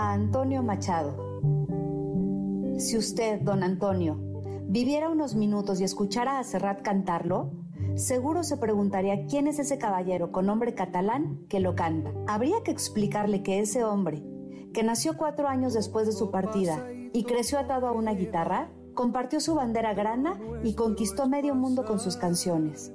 a Antonio Machado. Si usted, don Antonio, viviera unos minutos y escuchara a Serrat cantarlo, seguro se preguntaría quién es ese caballero con nombre catalán que lo canta. Habría que explicarle que ese hombre, que nació cuatro años después de su partida y creció atado a una guitarra, compartió su bandera grana y conquistó medio mundo con sus canciones.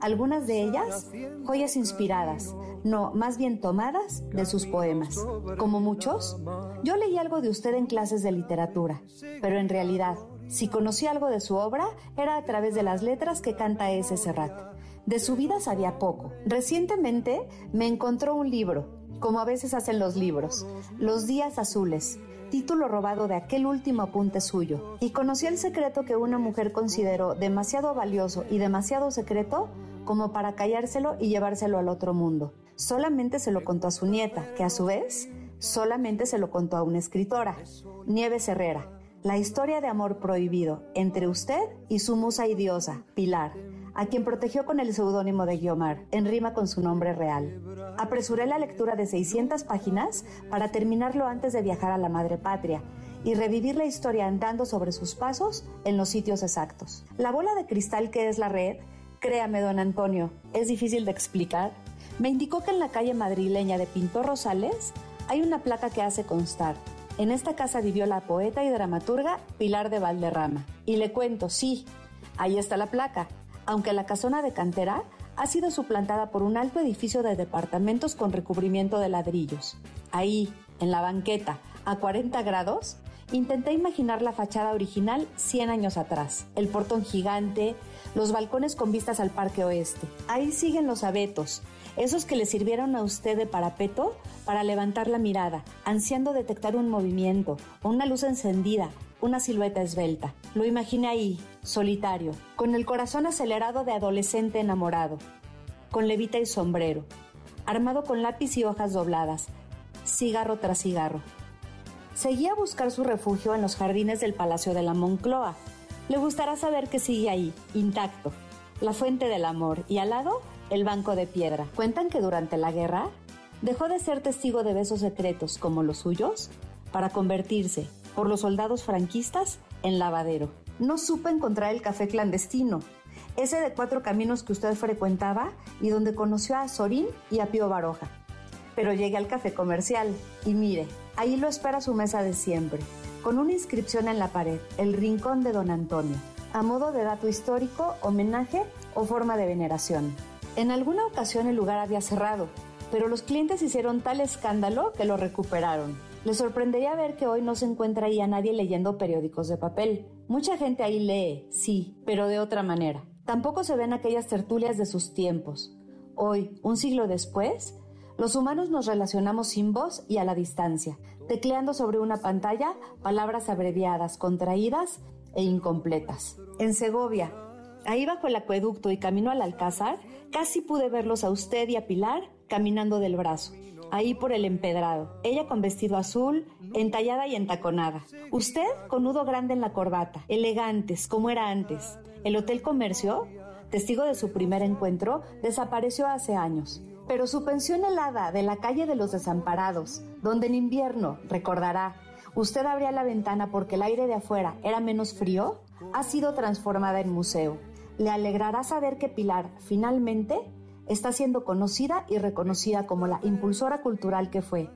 Algunas de ellas, joyas inspiradas, no, más bien tomadas de sus poemas. Como muchos, yo leí algo de usted en clases de literatura, pero en realidad, si conocí algo de su obra, era a través de las letras que canta ese Serrat. De su vida sabía poco. Recientemente me encontró un libro, como a veces hacen los libros, Los días azules, título robado de aquel último apunte suyo, y conocí el secreto que una mujer consideró demasiado valioso y demasiado secreto como para callárselo y llevárselo al otro mundo. Solamente se lo contó a su nieta, que a su vez solamente se lo contó a una escritora, Nieves Herrera. La historia de amor prohibido entre usted y su musa y diosa, Pilar, a quien protegió con el seudónimo de Guiomar, en rima con su nombre real. Apresuré la lectura de 600 páginas para terminarlo antes de viajar a la madre patria y revivir la historia andando sobre sus pasos en los sitios exactos. La bola de cristal que es la red, créame don Antonio, es difícil de explicar. Me indicó que en la calle madrileña de Pintor Rosales hay una placa que hace constar. En esta casa vivió la poeta y dramaturga Pilar de Valderrama. Y le cuento, sí, ahí está la placa, aunque la casona de cantera ha sido suplantada por un alto edificio de departamentos con recubrimiento de ladrillos. Ahí, en la banqueta, a 40 grados, intenté imaginar la fachada original 100 años atrás. El portón gigante, los balcones con vistas al Parque Oeste. Ahí siguen los abetos, esos que le sirvieron a usted de parapeto para levantar la mirada, ansiando detectar un movimiento o una luz encendida, una silueta esbelta. Lo imaginé ahí, solitario, con el corazón acelerado de adolescente enamorado, con levita y sombrero, armado con lápiz y hojas dobladas, cigarro tras cigarro. Seguía a buscar su refugio en los jardines del Palacio de la Moncloa. Le gustará saber que sigue ahí, intacto, la fuente del amor y al lado el banco de piedra. Cuentan que durante la guerra dejó de ser testigo de besos secretos como los suyos para convertirse, por los soldados franquistas, en lavadero. No supe encontrar el café clandestino, ese de cuatro caminos que usted frecuentaba y donde conoció a Sorín y a Pío Baroja. Pero llegué al café comercial y mire, ahí lo espera su mesa de siempre, con una inscripción en la pared, el rincón de don Antonio, a modo de dato histórico, homenaje o forma de veneración. En alguna ocasión el lugar había cerrado, pero los clientes hicieron tal escándalo que lo recuperaron. Le sorprendería ver que hoy no se encuentra ahí a nadie leyendo periódicos de papel. Mucha gente ahí lee, sí, pero de otra manera. Tampoco se ven aquellas tertulias de sus tiempos. Hoy, un siglo después, los humanos nos relacionamos sin voz y a la distancia, tecleando sobre una pantalla palabras abreviadas, contraídas e incompletas. En Segovia, ahí bajo el acueducto y camino al Alcázar, casi pude verlos a usted y a Pilar caminando del brazo ahí por el empedrado. Ella con vestido azul, entallada y entaconada. Usted con nudo grande en la corbata, elegantes, como era antes. El Hotel Comercio, testigo de su primer encuentro, desapareció hace años. Pero su pensión helada de la calle de los desamparados, donde en invierno, recordará, usted abría la ventana porque el aire de afuera era menos frío, ha sido transformada en museo. Le alegrará saber que Pilar finalmente está siendo conocida y reconocida como la impulsora cultural que fue.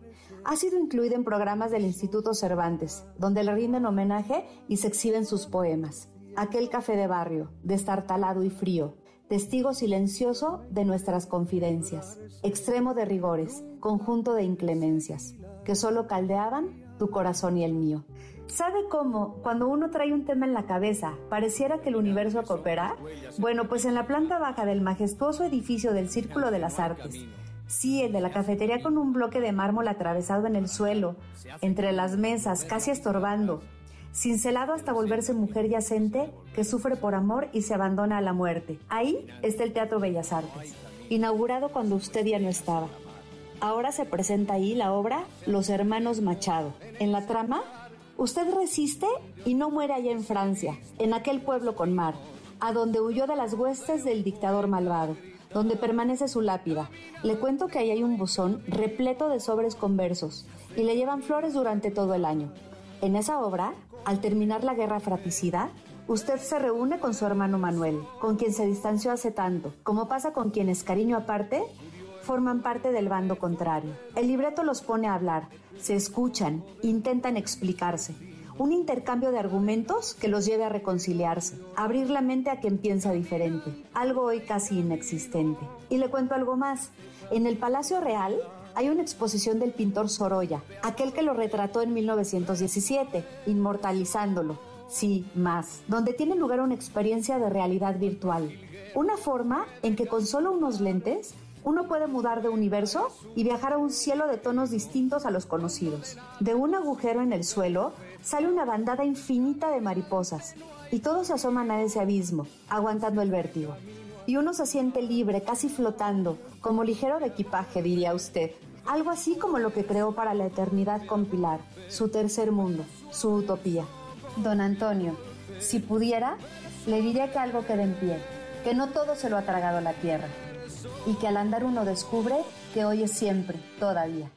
Ha sido incluida en programas del Instituto Cervantes, donde le rinden homenaje y se exhiben sus poemas. Aquel café de barrio, destartalado y frío, testigo silencioso de nuestras confidencias, extremo de rigores, conjunto de inclemencias, que solo caldeaban tu corazón y el mío. ¿Sabe cómo, cuando uno trae un tema en la cabeza, pareciera que el universo coopera? Bueno, pues en la planta baja del majestuoso edificio del Círculo de las Artes, sí, el de la cafetería con un bloque de mármol atravesado en el suelo, entre las mesas, casi estorbando, cincelado hasta volverse mujer yacente que sufre por amor y se abandona a la muerte. Ahí está el Teatro Bellas Artes, inaugurado cuando usted ya no estaba. Ahora se presenta ahí la obra Los Hermanos Machado. En la trama, Usted resiste y no muere allá en Francia, en aquel pueblo con mar, a donde huyó de las huestes del dictador malvado, donde permanece su lápida. Le cuento que ahí hay un buzón repleto de sobres con versos, y le llevan flores durante todo el año. En esa obra, al terminar la guerra fratricida, usted se reúne con su hermano Manuel, con quien se distanció hace tanto, como pasa con quienes, cariño aparte, forman parte del bando contrario. El libreto los pone a hablar, se escuchan, intentan explicarse. Un intercambio de argumentos que los lleve a reconciliarse, abrir la mente a quien piensa diferente, algo hoy casi inexistente. Y le cuento algo más. En el Palacio Real hay una exposición del pintor Sorolla, aquel que lo retrató en 1917, inmortalizándolo. Sí, más, donde tiene lugar una experiencia de realidad virtual. Una forma en que con solo unos lentes uno puede mudar de universo y viajar a un cielo de tonos distintos a los conocidos. De un agujero en el suelo sale una bandada infinita de mariposas y todos se asoman a ese abismo, aguantando el vértigo. Y uno se siente libre, casi flotando, como ligero de equipaje, diría usted. Algo así como lo que creó para la eternidad con Pilar, su tercer mundo, su utopía. Don Antonio, si pudiera, le diría que algo quede en pie, que no todo se lo ha tragado la tierra, y que al andar uno descubre que hoy es siempre, todavía.